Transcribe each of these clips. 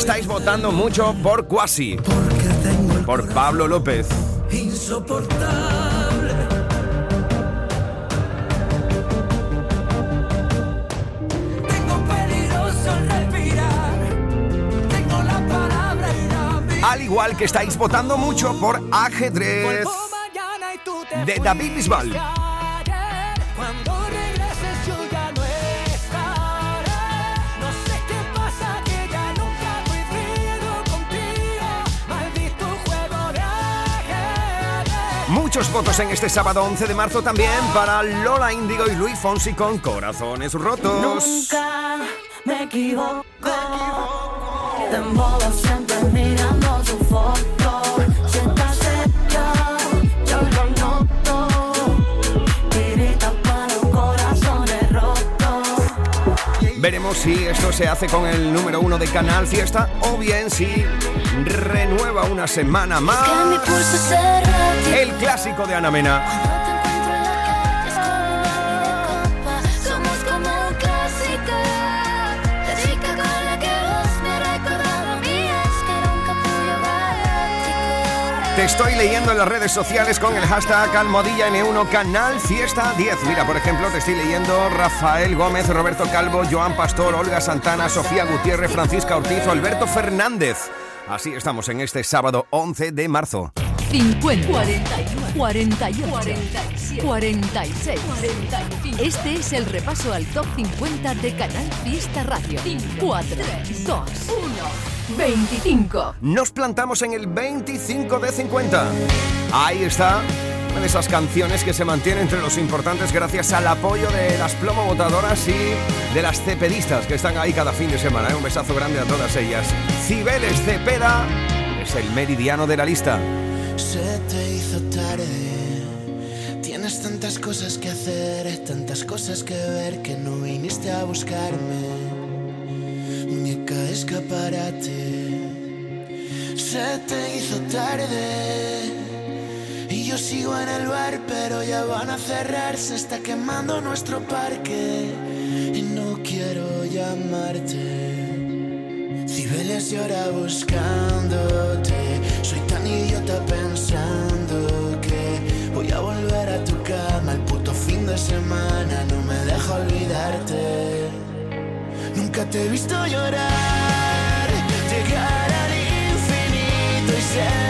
estáis votando mucho por Quasi. Por Pablo López. Insoportable. Tengo peligroso respirar. Tengo la palabra y la Al igual que estáis votando mucho por Ajedrez de David Bisbal. Muchos votos en este sábado 11 de marzo también para Lola Índigo y Luis Fonsi con Corazones Rotos. Nunca me equivoco. Te embobas siempre mirando tu foto. Si estás seria, yo lo noto. Tirita para los corazones rotos. Veremos si esto se hace con el número uno de Canal Fiesta o bien si renueva una semana más el clásico de Ana Mena. Te estoy leyendo en las redes sociales con el hashtag Almodilla N1 Canal Fiesta 10. Mira, por ejemplo, te estoy leyendo Rafael Gómez, Roberto Calvo, Joan Pastor, Olga Santana, Sofía Gutiérrez, Francisca Ortiz, Alberto Fernández. Así estamos en este sábado 11 de marzo. 50, 41, 48, 47, 46, 45. Este es el repaso al top 50 de Canal Fiesta Radio. 4, 2, 1, 25. Nos plantamos en el 25 de 50. Ahí está. Una de esas canciones que se mantiene entre los importantes gracias al apoyo de las plomo votadoras y de las cepedistas que están ahí cada fin de semana. ¿eh? Un besazo grande a todas ellas. Cibeles Cepeda es el meridiano de la lista. Se te hizo tarde. Tienes tantas cosas que hacer, tantas cosas que ver que no viniste a buscarme. Muñeca escaparate. Se te hizo tarde. Y yo sigo en el bar, pero ya van a cerrar. Se está quemando nuestro parque. Y no quiero llamarte. Cibeles llora buscándote. Soy tan idiota pensando que voy a volver a tu cama el puto fin de semana. No me deja olvidarte. Nunca te he visto llorar, llegar al infinito y ser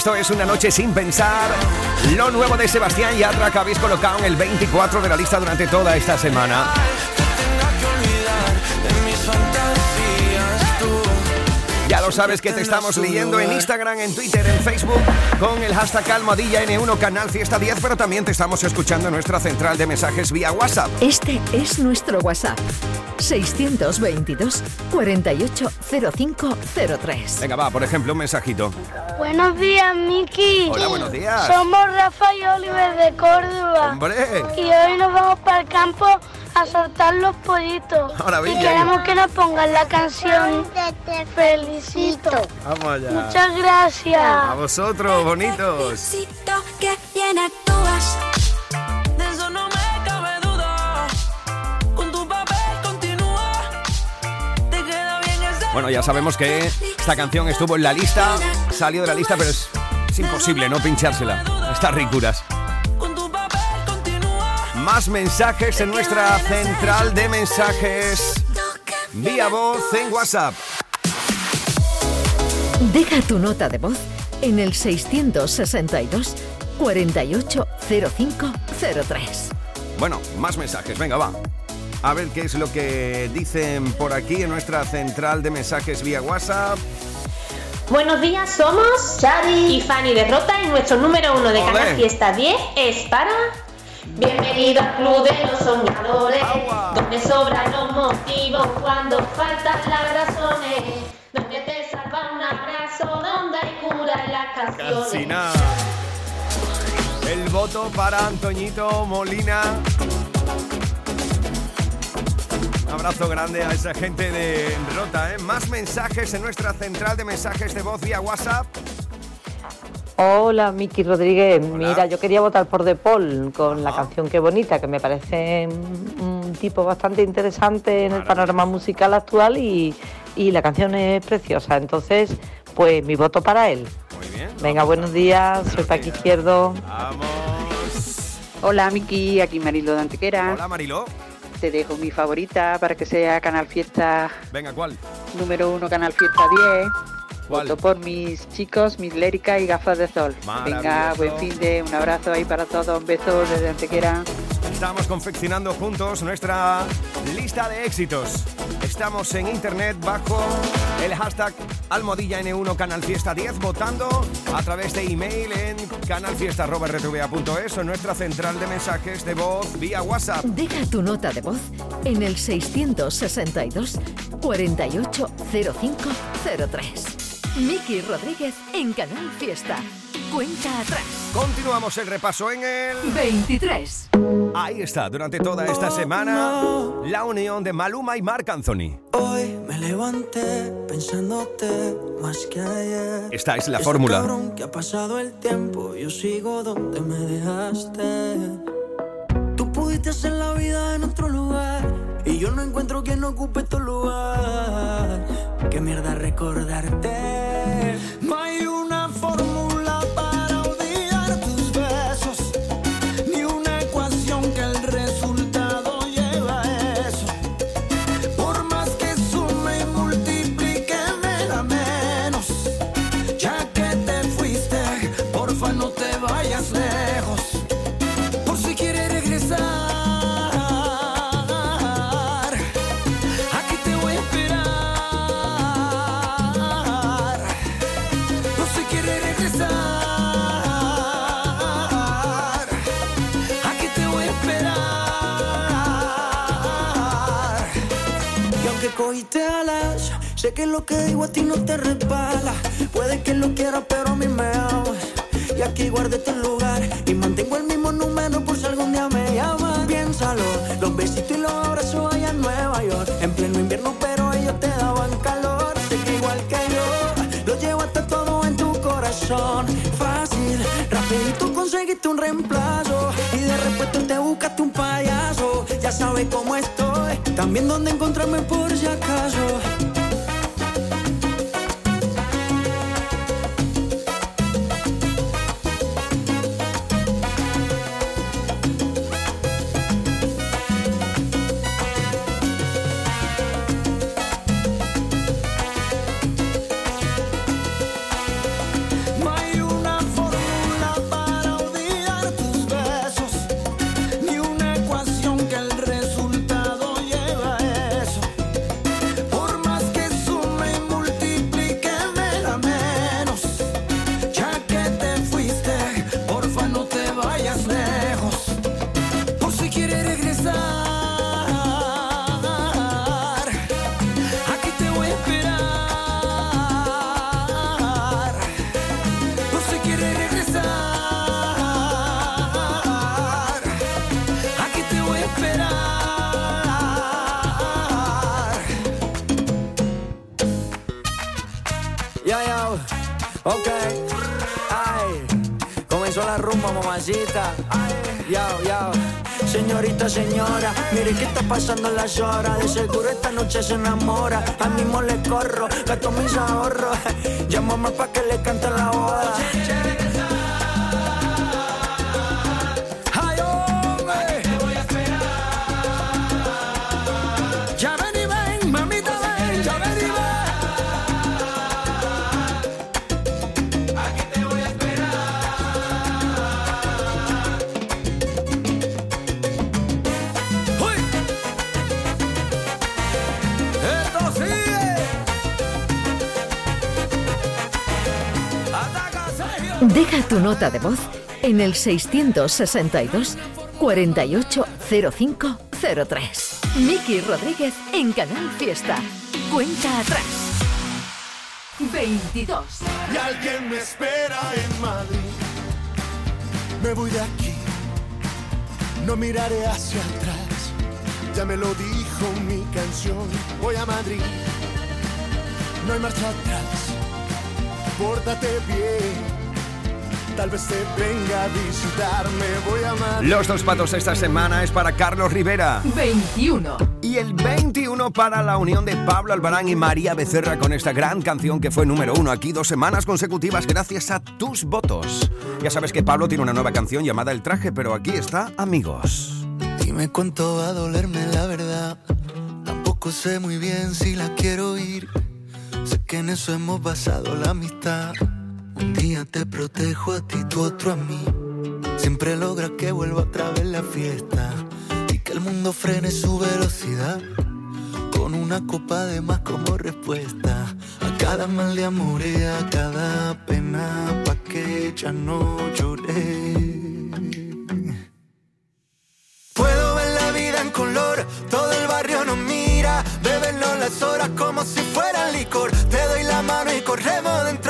Esto es Una Noche Sin Pensar. Lo nuevo de Sebastián Yatra que habéis colocado en el 24 de la lista durante toda esta semana. Ya lo sabes que te estamos leyendo en Instagram, en Twitter, en Facebook, con el hashtag Almohadilla N1 Canal Fiesta 10, pero también te estamos escuchando en nuestra central de mensajes vía WhatsApp. Este es nuestro WhatsApp. 622 480503. Venga, va, por ejemplo, un mensajito. Buenos días, Miki. Hola, buenos días. Somos Rafa y Oliver de Córdoba. ¡Hombre! Y hoy nos vamos para el campo a soltar los pollitos. Maravilla. Y queremos que nos pongan la canción Te felicito. Vamos allá. Muchas gracias. A vosotros, bonitos. Felicito que bien actúas. Bueno, ya sabemos que esta canción estuvo en la lista, salió de la lista, pero es, es imposible no pinchársela. Estas ricuras. Más mensajes en nuestra central de mensajes vía voz en WhatsApp. Deja tu nota de voz en el 662 480503. Bueno, más mensajes, venga, va. A ver qué es lo que dicen por aquí en nuestra central de mensajes vía WhatsApp. Buenos días, somos Xavi y Fanny de Rota y nuestro número uno de. Canal Fiesta 10 es para... Bienvenido al Club de los Soñadores, Agua. donde sobran los motivos cuando faltan las razones, donde te salva un abrazo, donde hay cura en las canciones. Casi nada. El voto para Antoñito Molina. Un abrazo grande a esa gente de Rota, ¿eh? Más mensajes en nuestra central de mensajes de voz vía WhatsApp. Hola, Miki Rodríguez. Hola. Mira, yo quería votar por De Paul con la canción Qué Bonita, que me parece un tipo bastante interesante en el panorama musical actual y, y la canción es preciosa. Entonces, pues mi voto para él. Muy bien. Venga, buenos días. Soy Paqui. Izquierdo. Vamos. Hola Miki, aquí Marilo de Antequera. Hola Mariló. Te dejo mi favorita para que sea Canal Fiesta Venga, ¿cuál? número uno, Canal Fiesta 10. ¿Cuál? Voto por mis chicos, mis léricas y gafas de sol. Venga, buen fin de, un abrazo ahí para todos, un beso desde Antequera. Estamos confeccionando juntos nuestra lista de éxitos. Estamos en internet bajo el hashtag almohadilla N1 Canal Fiesta 10 votando a través de email en canalfiesta.rtva.es o nuestra central de mensajes de voz vía WhatsApp. Deja tu nota de voz en el 662 480503. Miki Rodríguez en Canal Fiesta. Cuenta atrás. Continuamos el repaso en el 23. Ahí está, durante toda esta semana, la unión de Maluma y Marc Anthony. Hoy me levanté pensándote más que ayer. Esta es la Está fórmula. cabrón que ha pasado el tiempo, yo sigo donde me dejaste. Tú pudiste hacer la vida en otro lugar y yo no encuentro quien ocupe tu lugar. Qué mierda recordarte. No hay una fórmula cogiste alas, sé que lo que digo a ti no te resbala. Puede que lo quieras, pero a mí me amas. Y aquí guardé tu lugar y mantengo el mismo número por si algún día me llamas. Piénsalo, los besitos y los abrazos allá en Nueva York. En pleno invierno, pero ellos te daban calor. Sé que igual que yo, lo llevaste todo en tu corazón. Fácil, rapidito conseguiste un reemplazo. Y de repente te buscaste un payaso. Ya sabes cómo estoy, también dónde encontrarme por si acaso. Yo, yo, ok, ay, comenzó la rumba, mamacita. Ay, yo, yo. Señorita, señora, mire qué está pasando las horas. De seguro esta noche se enamora. A mismo le corro, gasto mis ahorros. Llámame pa' que le cante la boda. Deja tu nota de voz en el 662 480503. Miki Rodríguez en Canal Fiesta. Cuenta atrás. 22. Y alguien me espera en Madrid. Me voy de aquí, no miraré hacia atrás. Ya me lo dijo mi canción. Voy a Madrid, no hay marcha atrás. Pórtate bien, tal vez te venga a visitarme. Voy a Madrid. Los dos patos esta semana es para Carlos Rivera. 21. Y el 21 para la unión de Pablo Albarán y María Becerra con esta gran canción que fue número uno aquí dos semanas consecutivas gracias a tus votos. Ya sabes que Pablo tiene una nueva canción llamada El Traje, pero aquí está, amigos. Dime cuánto va a dolerme la verdad. Tampoco sé muy bien si la quiero oír. Sé que en eso hemos basado la amistad. Un día te protejo a ti, tú otro a mí. siempre logra que vuelva otra vez la fiesta y que el mundo frene su velocidad con una copa de más como respuesta a cada mal de amor y a cada pena pa' que ya no lloré. Puedo ver la vida en color, todo el barrio nos mira, bebernos las horas como si fuera licor. Te doy la mano y corremos, dentro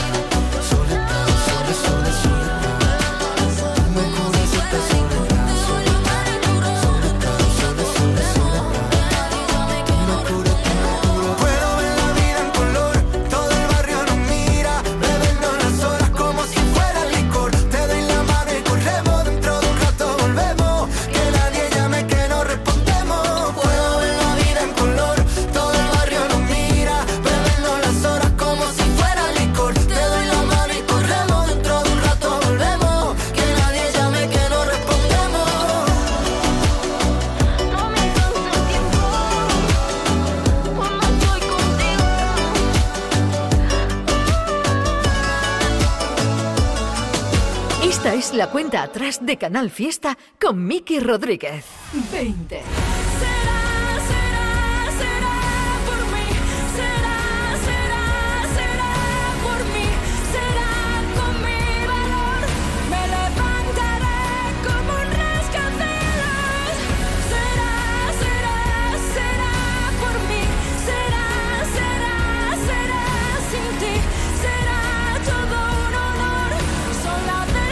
cuenta atrás de Canal Fiesta con Miki Rodríguez. 20.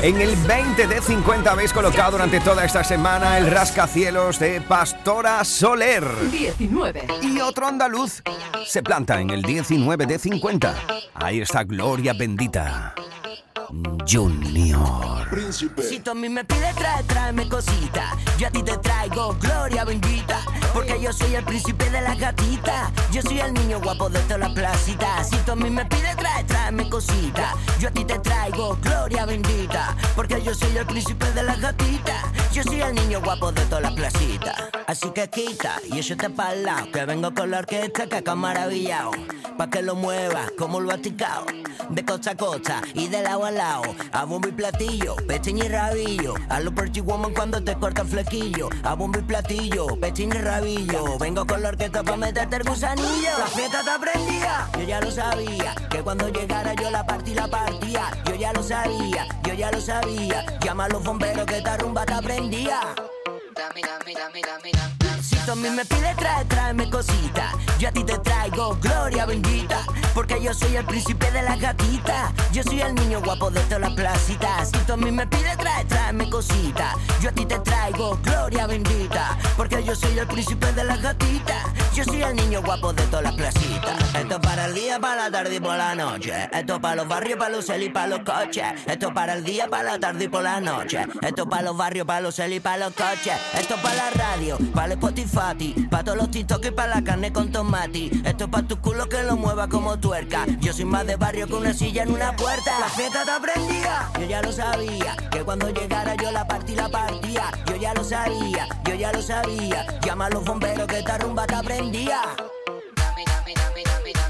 En el 20 de 50 habéis colocado durante toda esta semana el rascacielos de Pastora Soler. 19. Y otro andaluz se planta en el 19 de 50. Ahí está Gloria Bendita. Junior. Si tú a mí me pides trae, tráeme cosita. Yo a ti te traigo gloria bendita. Porque yo soy el príncipe de las gatitas. Yo soy el niño guapo de toda la placita. Si tú a mí me pides trae, tráeme cosita. Yo a ti te traigo gloria bendita. Porque yo soy el príncipe de las gatitas. Yo soy el niño guapo de toda la placita. Así que quita y eso te para lado. Que vengo con la orquesta que acá maravillado. Pa' que lo muevas como el Vaticano. De costa a costa y de lado a A bombo y platillo, pechín y rabillo. A lo Perchi Woman cuando te corta el flequillo. A bombo y platillo, pechín y rabillo. Vengo con la orquesta pa' meterte el gusanillo. La fiesta te aprendía, yo ya lo sabía. Que cuando llegara yo la partí, la partía. Yo ya lo sabía, yo ya lo sabía. Llama a los bomberos que esta rumba Si tú a mí me pides trae, tráeme cosita. Yo a ti te traigo gloria bendita. Porque yo soy el príncipe de las gatitas. Yo soy el niño guapo de todas las placitas. Si tú a mí me pides, trae, tráeme cosita. Yo a ti te traigo gloria bendita. Porque yo soy el príncipe de las gatitas. Yo soy el niño guapo de todas las placitas. Esto es para el día, para la tarde y por la noche. Esto es para los barrios, para los cel y para los coches. Esto es para el día, para la tarde y por la noche. Esto es para los barrios, para los cel y para los coches. Esto es para la radio, para el Spotify, para todos los TikTok y para la carne con tomate. Esto es para tu culo que lo mueva como tuerca. Yo soy más de barrio que una silla en una puerta. La fiesta te aprendía, yo ya lo sabía. Que cuando llegara yo la partí la partía. Yo ya lo sabía, yo ya lo sabía. Llama a los bomberos que esta rumba te aprendía. Si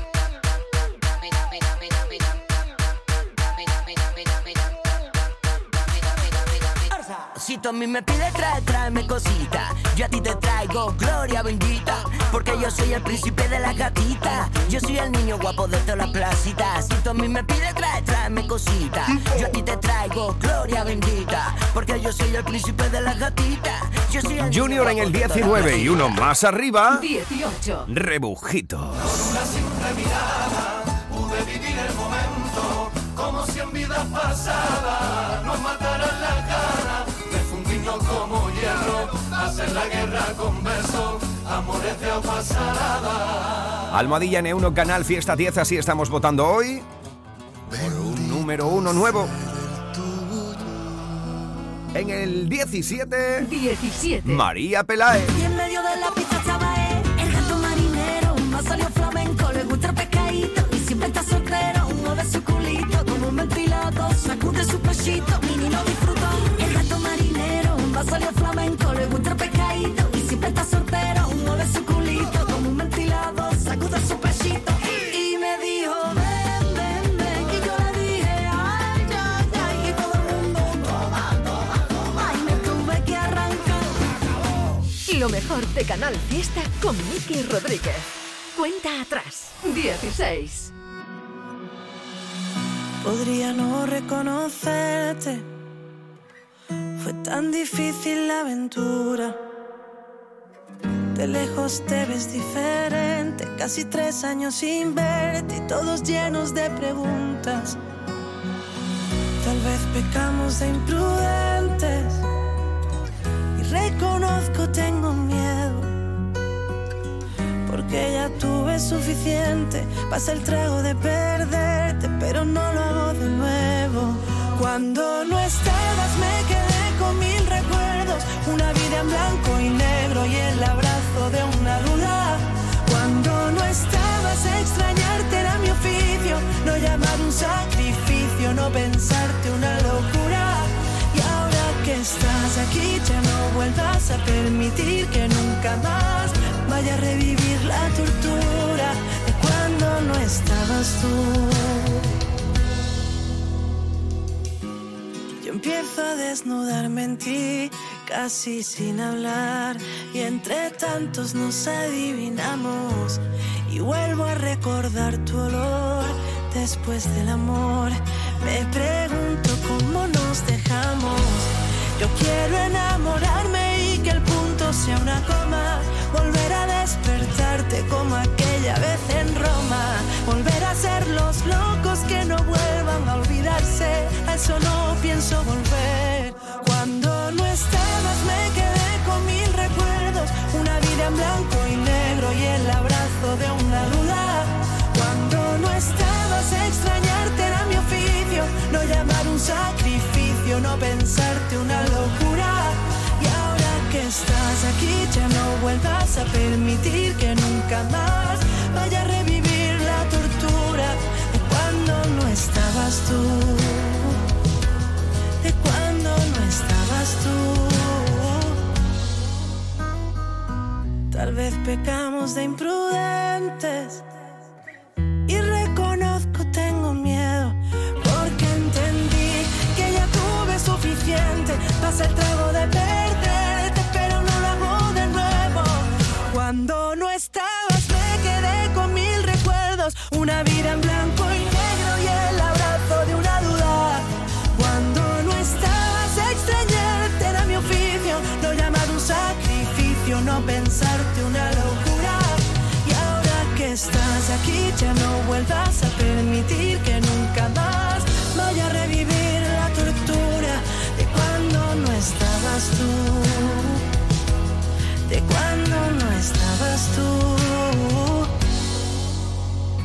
tú a mí me pides, trae, tráeme cosita. Yo a ti te traigo gloria bendita. Porque yo soy el príncipe de las gatitas. Yo soy el niño guapo de todas las placitas. Si tú a mí me pides, trae, tráeme cosita. Yo a ti te traigo gloria bendita. Porque yo soy el príncipe de las gatitas. Yo soy el niño Junior en guapo el de todas las 19 y uno más arriba. 18. Rebujitos. Una simple mirada pude vivir el momento como si en vidas pasadas hacer la guerra con besos amores de pasada Almohadilla N1 Canal Fiesta 10, así estamos votando hoy. Por un número uno nuevo. En el 17, 17. María Pelae. Y en medio de la pista estaba el gato marinero, más salió flamenco, le gusta el pescadito y siempre está soltero, uno de su culito, como un ventilado, sacude su pechito, Lo mejor de Canal Fiesta con Miki Rodríguez. Cuenta atrás. 16. Podría no reconocerte. Fue tan difícil la aventura. De lejos te ves diferente. Casi tres años sin verte y todos llenos de preguntas. Tal vez pecamos de imprudentes. Suficiente. Pasa el trago de perderte, pero no lo hago de nuevo. Cuando no estabas, me quedé con mil recuerdos. Una vida en blanco y negro y el abrazo de una duda. Cuando no estabas, extrañarte era mi oficio. No llamar un sacrificio, no pensarte una locura. Y ahora que estás aquí, ya no vuelvas a permitir que nunca más vaya a revivir la tortura estabas tú. Yo empiezo a desnudarme en ti, casi sin hablar, y entre tantos nos adivinamos. Y vuelvo a recordar tu olor después del amor. Me pregunto cómo nos dejamos. Yo quiero enamorarme y que el punto sea una coma. Volver a despertarte como aquella vez en Roma. Volver a ser los locos que no vuelvan a olvidarse. A eso no pienso volver. Cuando no estabas me quedé con mil recuerdos. Una vida en blanco y negro y el abrazo de una duda. Cuando no estabas extrañarte era mi oficio. No llamar un sacrificio, no pensarte una locura. Y ahora que estás aquí ya no vuelvas a permitir que nunca más vaya a revivir estabas tú. De cuando no estabas tú. Tal vez pecamos de imprudentes. Y reconozco, tengo miedo, porque entendí que ya tuve suficiente. Pasa el trago de estás aquí, ya no vuelvas a permitir que nunca más vaya a revivir la tortura de cuando no estabas tú, de cuando no estabas tú.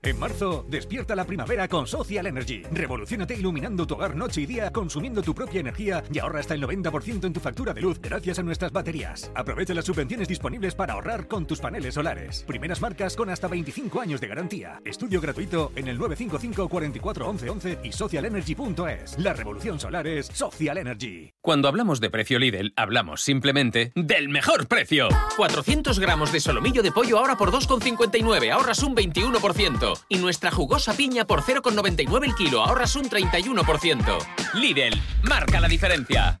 En marzo, despierta la primavera con Social Energy. Revolucionate iluminando tu hogar noche y día, consumiendo tu propia energía y ahorra hasta el 90% en tu factura de luz gracias a nuestras baterías. Aprovecha las subvenciones disponibles para ahorrar con tus paneles solares. Primeras marcas con hasta 25 años de garantía. Estudio gratuito en el 955 44 11 11 y socialenergy.es. La revolución solar es Social Energy. Cuando hablamos de precio Lidl, hablamos simplemente del mejor precio. 400 gramos de solomillo de pollo ahora por 2,59, ahorras un 21%. Y nuestra jugosa piña por 0,99 el kilo, ahorras un 31%. Lidl, marca la diferencia.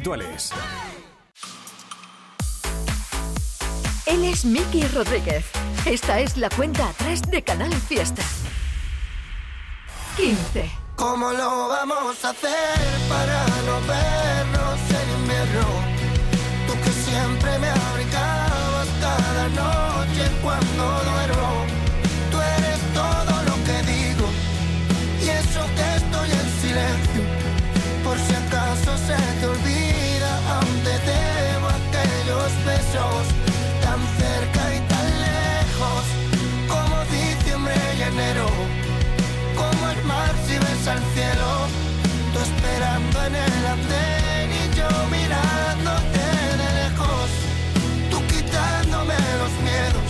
habituales. Él es Miki Rodríguez. Esta es la cuenta atrás de Canal Fiesta. 15. ¿Cómo lo vamos a hacer para no vernos en invierno? Tú que siempre me abrigabas cada noche cuando duermo. Tú eres todo lo que digo y eso que estoy en silencio. Por si acaso se te olvida, tan cerca y tan lejos como diciembre y enero como el mar si ves al cielo, tú esperando en el andén y yo mirándote de lejos, tú quitándome los miedos,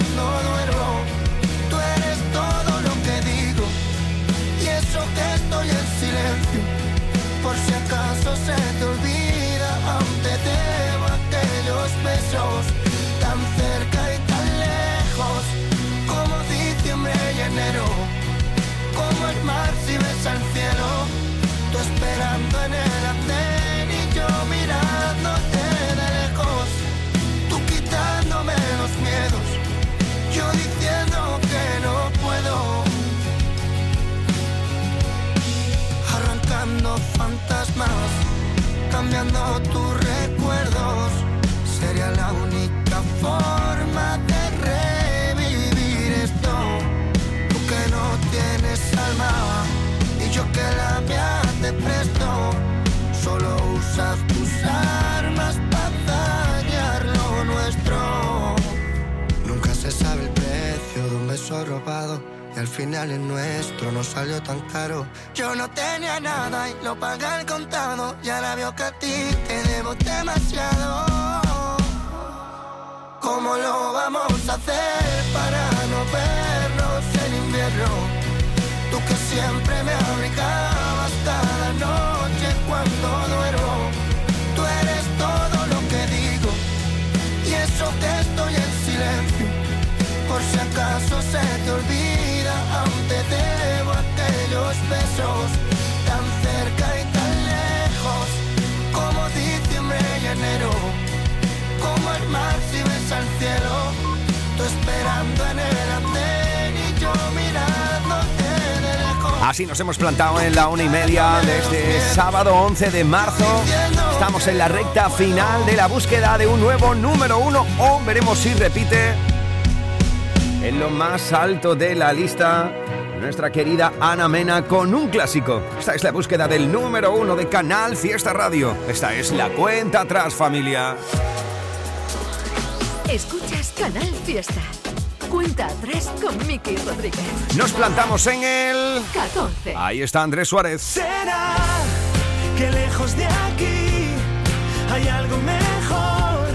noche tus recuerdos, sería la única forma de revivir esto tú que no tienes alma y yo que la mía te presto. Solo usas tus armas para dañar lo nuestro. Nunca se sabe el precio de un beso robado. Y al final el nuestro no salió tan caro. Yo no tenía nada y lo pagué al contado. Y ahora veo que a ti te debo demasiado. ¿Cómo lo vamos a hacer para no vernos en invierno? Tú que siempre me abrigabas cada noche cuando duermo. Tú eres todo lo que digo y eso que estoy en silencio. Por si acaso se te olvida, te debo aquellos besos tan cerca y tan lejos, como diciembre y enero, como el mar si ves al cielo, tú esperando en el andén y yo mirándote. Así nos hemos plantado en la una y media desde sábado 11 de marzo. Estamos en la recta final de la búsqueda de un nuevo número uno o veremos si repite en lo más alto de la lista nuestra querida Ana Mena con un clásico. Esta es la búsqueda del número uno de Canal Fiesta Radio. Esta es la cuenta atrás, familia. Escuchas Canal Fiesta. Cuenta atrás con Miki Rodríguez. Nos plantamos en el 14. Ahí está Andrés Suárez. Será que lejos de aquí hay algo mejor.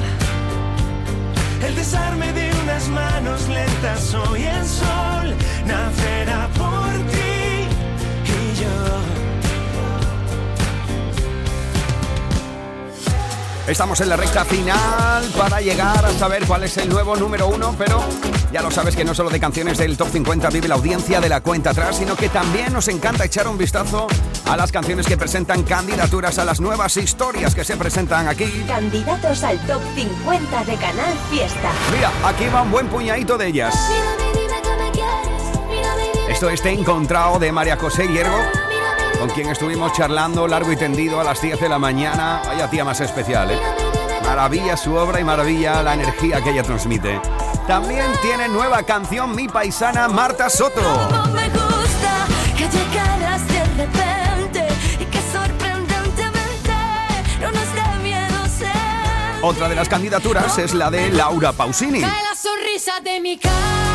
El desarme de unas manos lentas hoy el sol nacerá por ti y yo. Estamos en la recta final para llegar a saber cuál es el nuevo número uno, pero ya lo sabes que no solo de canciones del Top 50 vive la audiencia de la cuenta atrás, sino que también nos encanta echar un vistazo a las canciones que presentan candidaturas a las nuevas historias que se presentan aquí. Candidatos al top 50 de Canal Fiesta. Mira, aquí va un buen puñadito de ellas. Esto es Te encontrado de María José Hiergo, con quien estuvimos charlando largo y tendido a las 10 de la mañana. Vaya tía más especial, ¿eh? Maravilla su obra y maravilla la energía que ella transmite. También tiene nueva canción mi paisana Marta Soto. No me gusta que llegaras de repente y que sorprendentemente no nos dé miedo ser. Otra de las candidaturas es la de Laura Pausini. Cae la sonrisa de mi cara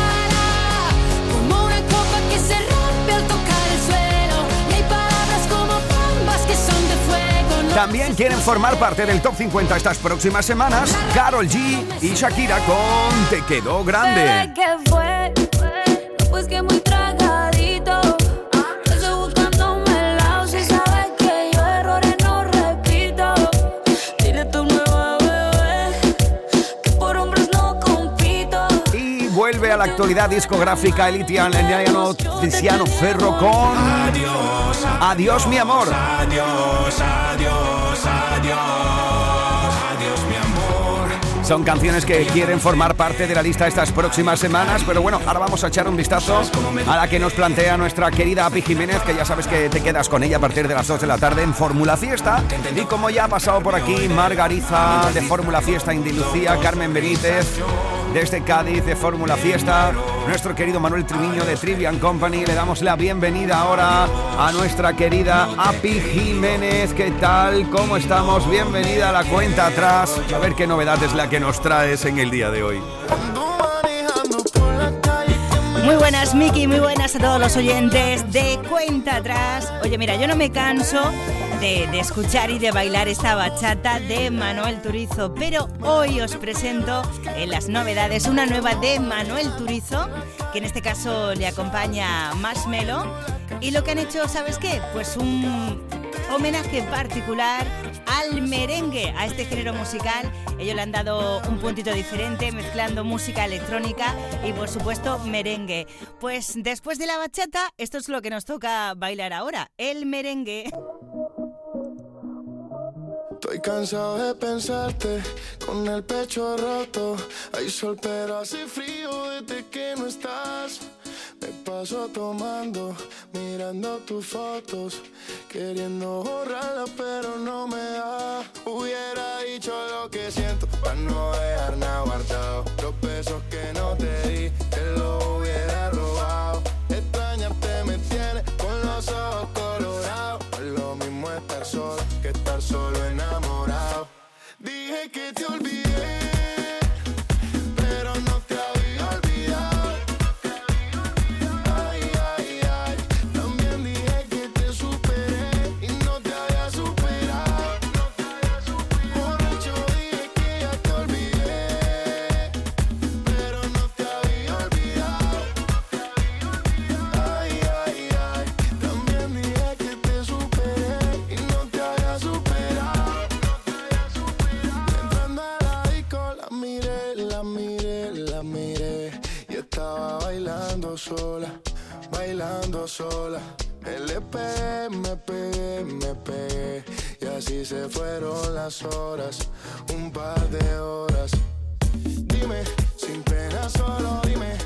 También quieren formar parte del top 50 estas próximas semanas Carol G y Shakira con Te quedó grande. Actualidad discográfica el italiano Tiziano Ferro con Adiós, Adiós mi amor. adiós, adiós, adiós, adiós, mi amor. Son canciones que quieren formar parte de la lista estas próximas semanas, pero bueno, ahora vamos a echar un vistazo a la que nos plantea nuestra querida Api Jiménez, que ya sabes que te quedas con ella a partir de las 2 de la tarde en Fórmula Fiesta. Y como ya ha pasado por aquí Margariza de Fórmula Fiesta Indilucía, Carmen Benítez desde Cádiz de Fórmula Fiesta, nuestro querido Manuel Triviño de Trivian Company, le damos la bienvenida ahora a nuestra querida Api Jiménez. ¿Qué tal? ¿Cómo estamos? Bienvenida a la cuenta atrás. A ver qué novedad es la que nos traes en el día de hoy. Muy buenas, Miki, muy buenas a todos los oyentes de Cuenta Atrás. Oye, mira, yo no me canso de, escuchar y de bailar esta bachata de Manuel Turizo, pero hoy os presento en las novedades una nueva de Manuel Turizo, que en este caso le acompaña Marshmello. Y lo que han hecho, ¿sabes qué? Pues un homenaje particular al merengue, a este género musical. Ellos le han dado un puntito diferente, mezclando música electrónica y por supuesto merengue. Pues después de la bachata, esto es lo que nos toca bailar ahora, el merengue. Estoy cansado de pensarte con el pecho roto. Hay sol, pero hace frío desde que no estás. Me paso tomando, mirando tus fotos, queriendo borrarlas, pero no me da. Hubiera dicho lo que siento para no dejar nada guardado. Los besos que no te di, te los LP, me pegué, me pegué y así se fueron las horas, un par de horas. Dime, sin pena solo dime,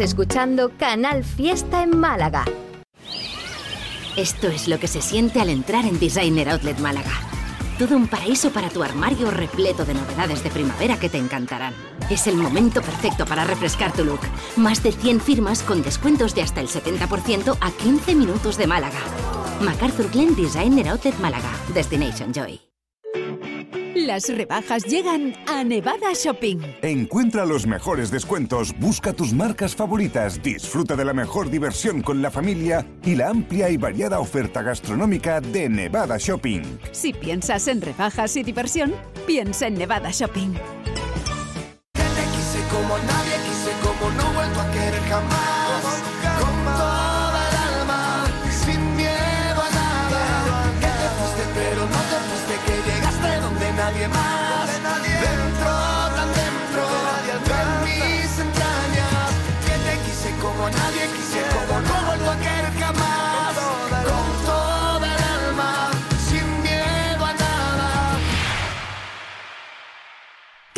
Escuchando Canal Fiesta en Málaga. Esto es lo que se siente al entrar en Designer Outlet Málaga. Todo un paraíso para tu armario repleto de novedades de primavera que te encantarán. Es el momento perfecto para refrescar tu look. Más de 100 firmas con descuentos de hasta el 70% a 15 minutos de Málaga. MacArthur Glen Designer Outlet Málaga. Destination Joy. Las rebajas llegan a Nevada Shopping. Encuentra los mejores descuentos, busca tus marcas favoritas, disfruta de la mejor diversión con la familia y la amplia y variada oferta gastronómica de Nevada Shopping. Si piensas en rebajas y diversión, piensa en Nevada Shopping.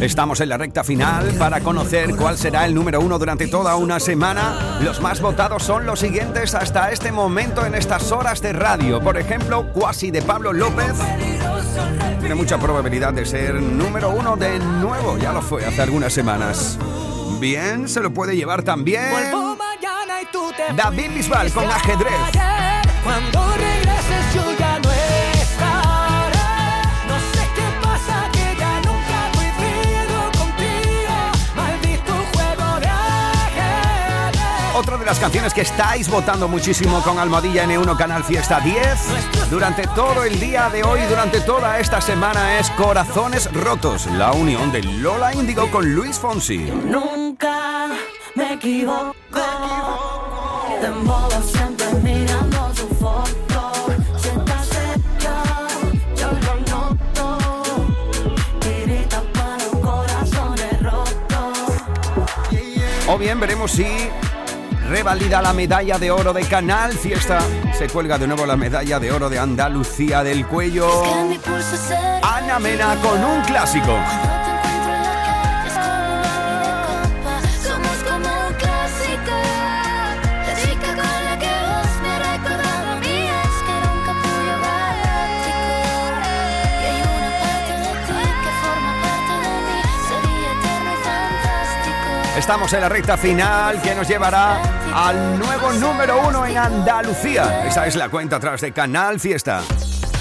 Estamos en la recta final para conocer cuál será el número uno durante toda una semana. Los más votados son los siguientes hasta este momento en estas horas de radio. Por ejemplo, Cuasi de Pablo López. Tiene mucha probabilidad de ser número uno de nuevo. Ya lo fue hace algunas semanas. Bien, se lo puede llevar también David Bisbal con ajedrez. Cuando regreses Otra de las canciones que estáis votando muchísimo con Almohadilla N1 Canal Fiesta 10 durante todo el día de hoy, durante toda esta semana es Corazones Rotos, la unión de Lola Índigo con Luis Fonsi. Nunca me equivoco. Modo siempre mirando foto. O bien veremos si revalida la medalla de oro de Canal Fiesta. Se cuelga de nuevo la medalla de oro de Andalucía del cuello. Ana Mena con un clásico. Estamos en la recta final que nos llevará al nuevo número uno en Andalucía. Esa es la cuenta atrás de Canal Fiesta.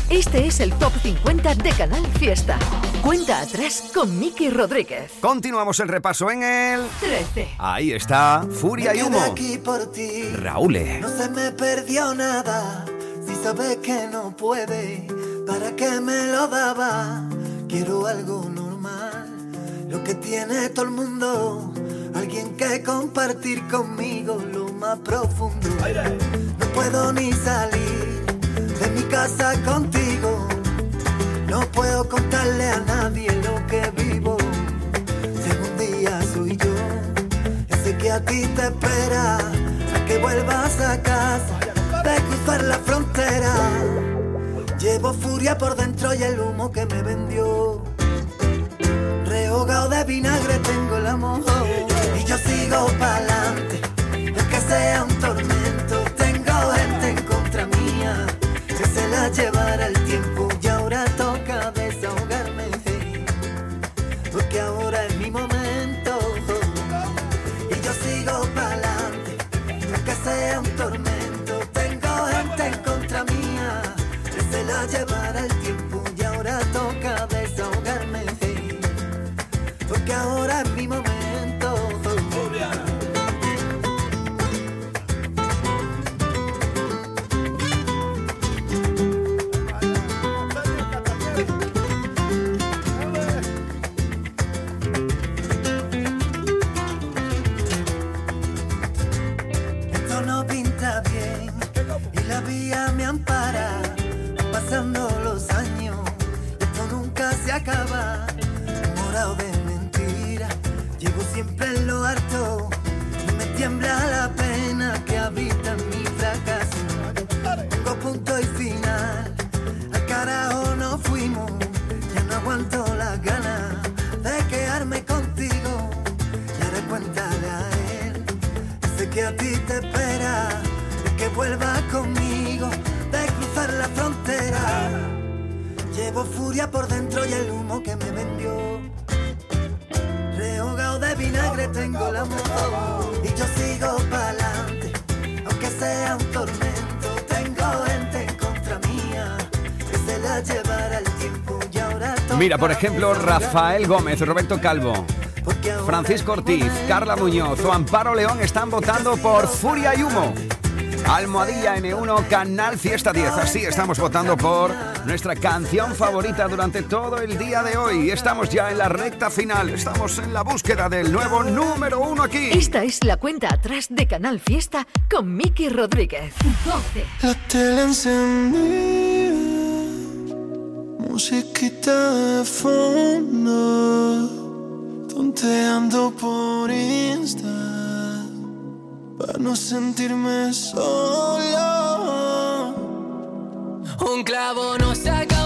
Este es el Top 50 de Canal Fiesta. Cuenta atrás con Miki Rodríguez. Continuamos el repaso en el 13. Ahí está Furia y Me Humo. aquí por ti. Raúl. No se me perdió nada. Si sabes que no puede, ¿para qué me lo daba? Quiero algo normal, lo que tiene todo el mundo. Alguien que compartir conmigo lo más profundo. No puedo ni salir de mi casa contigo. No puedo contarle a nadie lo que vivo. Si algún día soy yo, ese que a ti te espera, a que vuelvas a casa, de cruzar la frontera. Llevo furia por dentro y el humo que me vendió. Rehogado de vinagre tengo el amor y yo sigo pa'lante, aunque no pinta bien y la vía me ampara. Pasando los años, esto nunca se acaba. Morado de mentira, llevo siempre en lo harto. Y me tiembla la pena que habita en vuelvas conmigo. De cruzar la frontera. Llevo furia por dentro y el humo que me vendió. Rehogado de vinagre tengo la moto y yo sigo pa'lante, aunque sea un tormento. Tengo gente en contra mía que se la llevará el tiempo y ahora Mira, por ejemplo. Rafael Gómez, Roberto Calvo, Francisco Ortiz, Carla Muñoz o Amparo León están votando por Furia y Humo. Almohadilla N1, Canal Fiesta 10. Así estamos votando por nuestra canción favorita durante todo el día de hoy. Estamos ya en la recta final. Estamos en la búsqueda del nuevo número uno aquí. Esta es la cuenta atrás de Canal Fiesta con Miki Rodríguez. 12. La tele encendida, musiquita de fondo, tonteando por Insta, para no sentirme solo. Un clavo no saca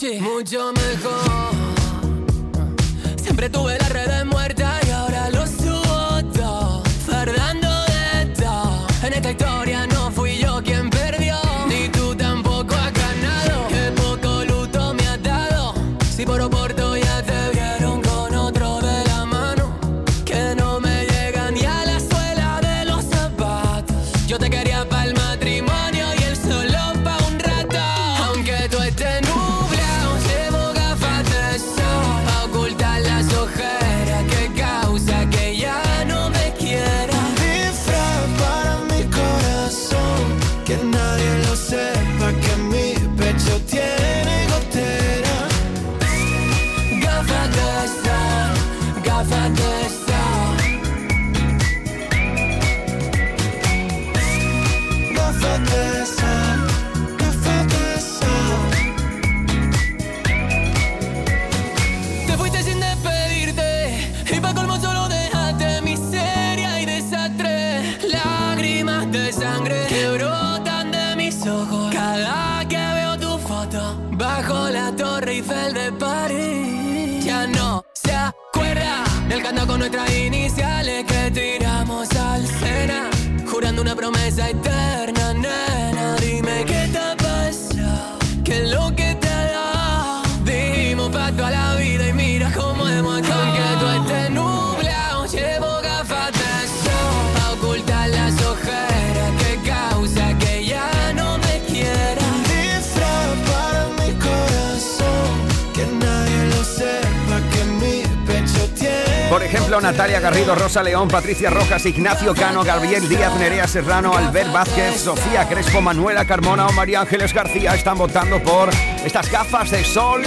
Mucho mejor. Siempre tuve las redes Ya no se acuerda del canto con nuestras iniciales que tiramos al Sena, jurando una promesa eterna, nena. Dime qué te qué es lo que ejemplo, Natalia Garrido, Rosa León, Patricia Rojas, Ignacio Cano, Gabriel Díaz, Nerea Serrano, Albert Vázquez, Sofía Crespo, Manuela Carmona o María Ángeles García están votando por estas gafas de sol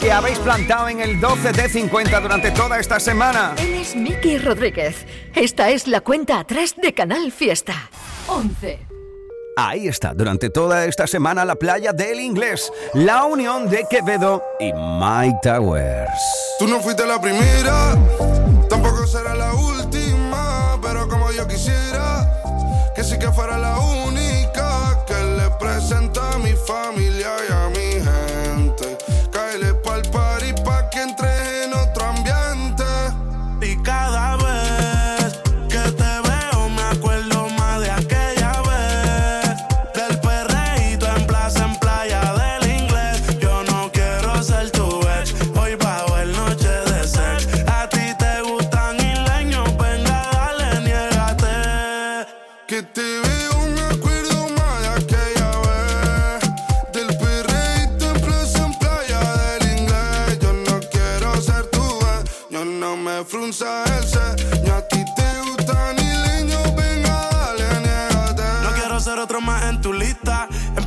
que habéis plantado en el 12 de 50 durante toda esta semana. Él es Miki Rodríguez. Esta es la cuenta atrás de Canal Fiesta. 11. Ahí está, durante toda esta semana la playa del inglés, la unión de Quevedo y Mike Towers. Tú no fuiste la primera, tampoco será la última, pero como yo quisiera que sí que fuera la única que le presenta a mi familia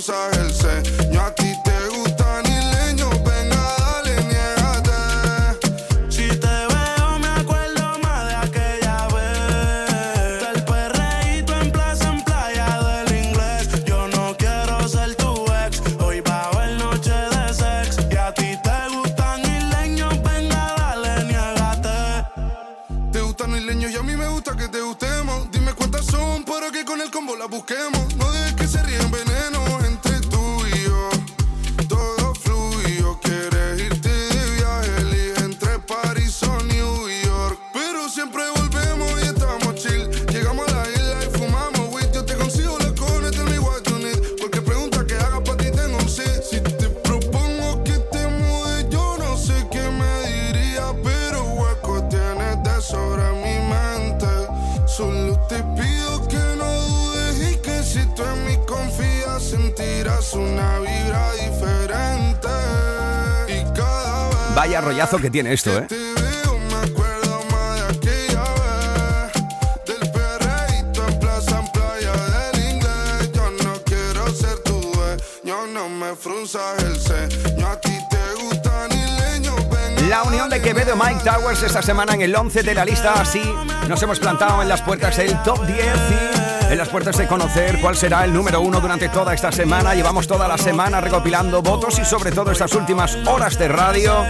Me Sentirás una vibra diferente Y cada vez Vaya rollazo que tiene esto, ¿eh? La unión de Quevedo y Mike Towers esta semana en el 11 de la lista. Así nos hemos plantado en las puertas del top 10 y en las puertas de conocer cuál será el número uno durante toda esta semana. Llevamos toda la semana recopilando votos y sobre todo estas últimas horas de radio,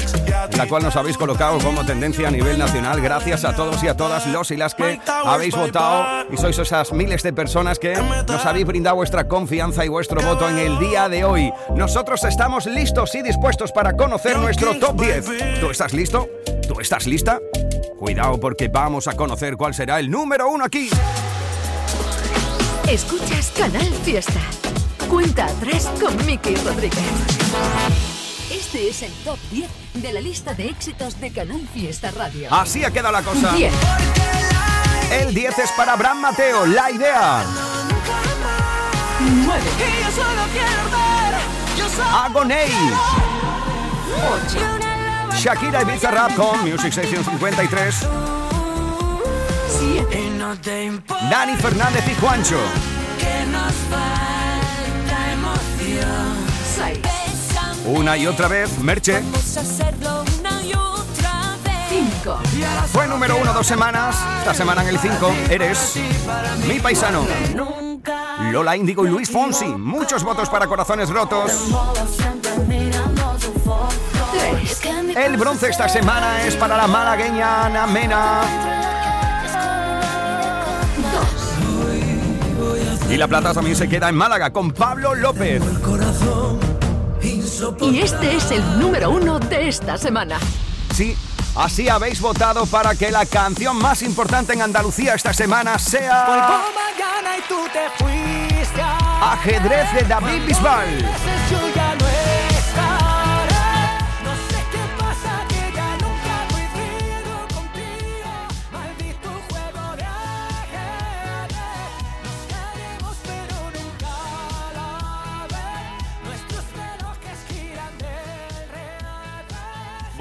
en la cual nos habéis colocado como tendencia a nivel nacional. Gracias a todos y a todas los y las que habéis votado y sois esas miles de personas que nos habéis brindado vuestra confianza y vuestro voto en el día de hoy. Nosotros estamos listos y dispuestos para conocer nuestro top 10. ¿Tú estás listo? ¿Tú estás lista? Cuidado porque vamos a conocer cuál será el número uno aquí. Escuchas Canal Fiesta. Cuenta atrás con Miki Rodríguez. Este es el top 10 de la lista de éxitos de Canal Fiesta Radio. Así ha quedado la cosa. 10. El 10 es para Bram Mateo, la idea. 9. Agoney. Shakira y Bizarrap con Music Station 53. 7. Dani Fernández y Juancho. Que nos falta emoción. 6. Una y otra vez, Merche. Vamos a hacerlo una y otra vez. 5. Fue número uno dos semanas. Esta semana en el 5 eres mi paisano. Lola Índigo y Luis Fonsi. Muchos votos para corazones rotos. El bronce esta semana es para la malagueña Ana Mena. Y la plata también se queda en Málaga con Pablo López. Y este es el número uno de esta semana. Sí, así habéis votado para que la canción más importante en Andalucía esta semana sea mañana y tú te fuiste. Ajedrez de David Bisbal.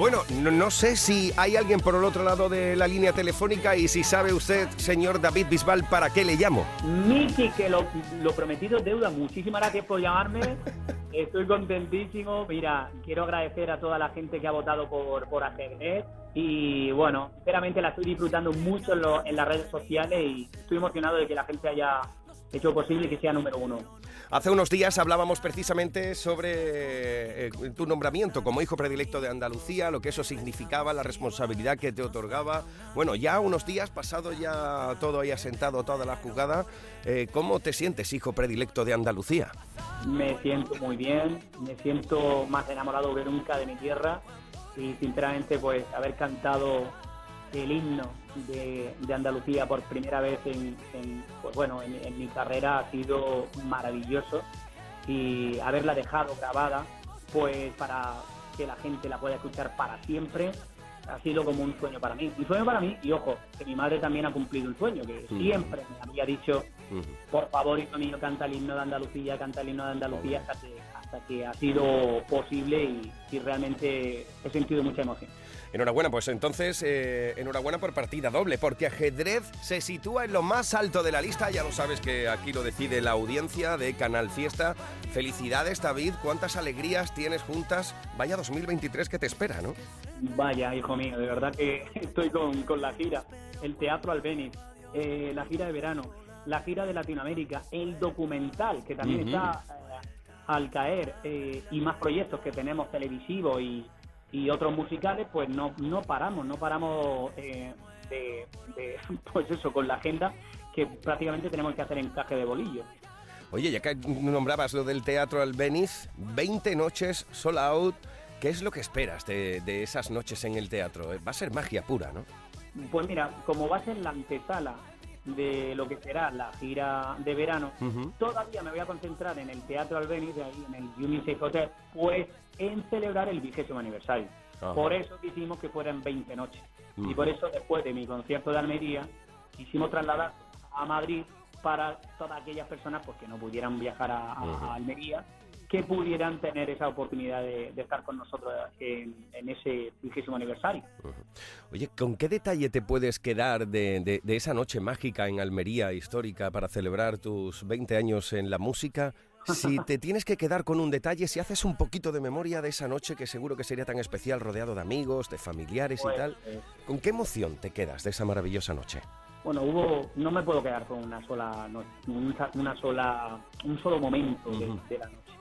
Bueno, no, no sé si hay alguien por el otro lado de la línea telefónica y si sabe usted, señor David Bisbal, para qué le llamo. Miki, que lo, lo prometido es deuda. Muchísimas gracias por llamarme. Estoy contentísimo. Mira, quiero agradecer a toda la gente que ha votado por, por ajedrez. Y bueno, sinceramente la estoy disfrutando mucho en, lo- en las redes sociales y estoy emocionado de que la gente haya, hecho posible que sea número uno. Hace unos días hablábamos precisamente sobre eh, tu nombramiento como hijo predilecto de Andalucía, lo que eso significaba, la responsabilidad que te otorgaba. Bueno, ya unos días, pasado ya todo ahí asentado, toda la jugada, eh, ¿cómo te sientes hijo predilecto de Andalucía? Me siento muy bien, me siento más enamorado que nunca de mi tierra y sinceramente pues haber cantado el himno de, de Andalucía por primera vez en, en, pues bueno, en, en mi carrera ha sido maravilloso y haberla dejado grabada pues para que la gente la pueda escuchar para siempre ha sido como un sueño para mí. Un sueño para mí y ojo, que mi madre también ha cumplido un sueño, que siempre me había dicho, por favor, hijo mío, canta el himno de Andalucía, canta el himno de Andalucía hasta que, hasta que ha sido posible y, y realmente he sentido mucha emoción. Enhorabuena, pues entonces, eh, enhorabuena por partida doble, porque ajedrez se sitúa en lo más alto de la lista, ya lo sabes que aquí lo decide la audiencia de Canal Fiesta. Felicidades, David, cuántas alegrías tienes juntas. Vaya 2023 que te espera, ¿no? Vaya, hijo mío, de verdad que estoy con, con la gira, el Teatro Albéniz, eh, la gira de verano, la gira de Latinoamérica, el documental, que también está eh, al caer, eh, y más proyectos que tenemos televisivos y, y otros musicales, pues no, no paramos, no paramos eh, de, de, pues eso, con la agenda, que prácticamente tenemos que hacer encaje de bolillo. Oye, ya que nombrabas lo del Teatro Albéniz, 20 noches sold out. ¿Qué es lo que esperas de, de esas noches en el teatro? Va a ser magia pura, ¿no? Pues mira, como va a ser la antesala de lo que será la gira de verano, todavía me voy a concentrar en el Teatro Albéniz, de ahí en el Unisafe Hotel, pues en celebrar el vigésimo aniversario. Ajá. Por eso quisimos que fueran 20 noches. Y por eso después de mi concierto de Almería, quisimos trasladar a Madrid para todas aquellas personas pues, que no pudieran viajar a, a- Ujú. a Almería, que pudieran tener esa oportunidad de, de estar con nosotros en, en ese vigésimo aniversario. Oye, ¿con qué detalle te puedes quedar de, de- de esa noche mágica en Almería histórica para celebrar tus 20 años en la música? Si te tienes que quedar con un detalle, si haces un poquito de memoria de esa noche que seguro que sería tan especial rodeado de amigos, de familiares Pues, y tal, eh, ¿con qué emoción te quedas de esa maravillosa noche? Bueno, hubo, no me puedo quedar con una sola, no- una, una sola, un solo momento de, la noche.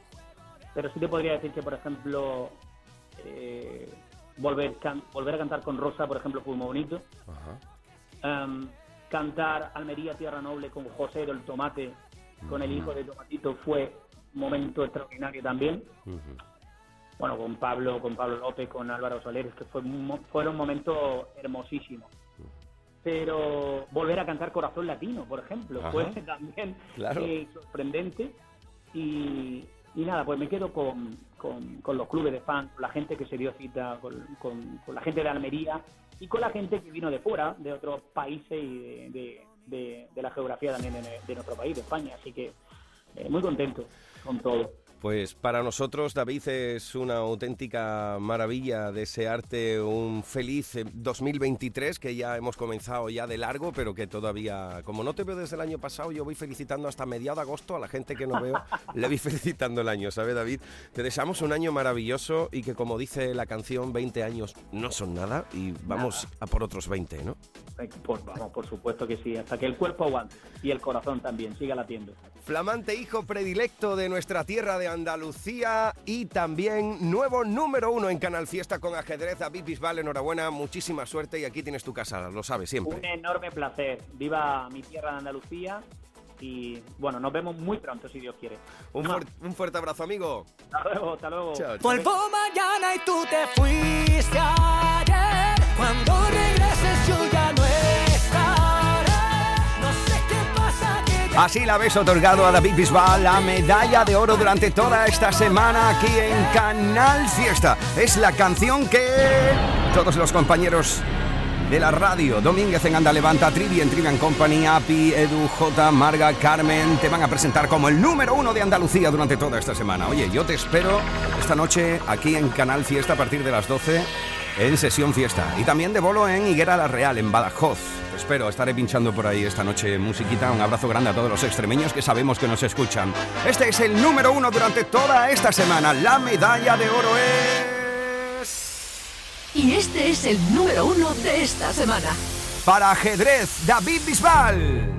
Pero sí te podría decir que, por ejemplo, eh, volver, can- volver a cantar con Rosa, por ejemplo, fue muy bonito. Em, cantar Almería Tierra Noble con José del Tomate, con el hijo de Tomatito, fue un momento extraordinario también. Bueno, con Pablo, con Pablo López, con Álvaro Soler, que fue fueron momentos hermosísimos. Pero volver a cantar Corazón Latino, por ejemplo, Ajá. fue también Claro. eh, sorprendente. Y, y nada, pues me quedo con, con- con los clubes de fans, con la gente que se dio cita, con, con- con la gente de Almería y con la gente que vino de fuera, de otros países y de, de- de- de la geografía también de, nuestro país, de España. Así que eh, muy contento con todo. Pues para nosotros, David, es una auténtica maravilla desearte un feliz eh, 2023 que ya hemos comenzado ya de largo, pero que todavía, como no te veo desde el año pasado, yo voy felicitando hasta mediados de agosto a la gente que no veo, le voy felicitando el año, ¿sabes, David? Te deseamos un año maravilloso y que, como dice la canción, 20 años no son nada y vamos a por otros 20, ¿no? Por, vamos, por supuesto que sí, hasta que el cuerpo aguante y el corazón también siga latiendo. Flamante hijo predilecto de nuestra tierra de Andalucía y también nuevo número uno en Canal Fiesta con ajedrez. David Bisbal, enhorabuena, muchísima suerte y aquí tienes tu casa, lo sabes siempre. Un enorme placer. Viva mi tierra de Andalucía y bueno, nos vemos muy pronto si Dios quiere. Un, fuer- un fuerte abrazo, amigo. Hasta luego, hasta luego. Chao, chao. Vuelvo mañana y tú te fuiste ayer. Cuando regreses yo ya no. Así la habéis otorgado a David Bisbal la medalla de oro durante toda esta semana aquí en Canal Fiesta. Es la canción que todos los compañeros de la radio, Domínguez en Anda Levanta, Trivi en Trivian Company, Api, Edu, J, Marga, Carmen, te van a presentar como el número uno de Andalucía durante toda esta semana. Oye, yo te espero esta noche aquí en Canal Fiesta a partir de las 12 en Sesión Fiesta. Y también de bolo en Higuera La Real, en Badajoz. Espero, estaré pinchando por ahí esta noche musiquita. Un abrazo grande a todos los extremeños que sabemos que nos escuchan. Este es el número uno durante toda esta semana. La medalla de oro es... Y este es el número uno de esta semana. Para ajedrez, David Bisbal.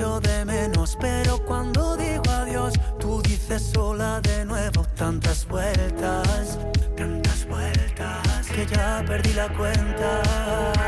de menos, pero cuando digo adiós, tú dices sola de nuevo tantas vueltas, tantas vueltas que ya perdí la cuenta.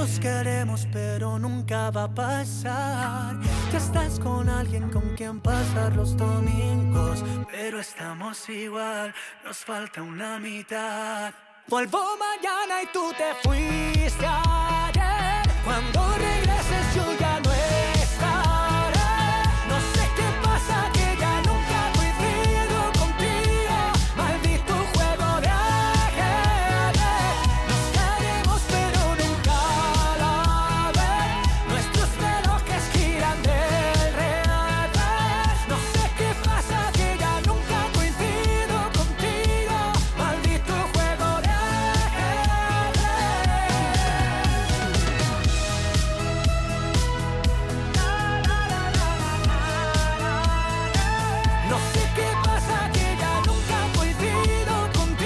Dos queremos pero nunca va a pasar. Ya estás con alguien con quien pasar los domingos, pero estamos igual, nos falta una mitad. Vuelvo mañana y tú te fuiste ayer. Cuando regreses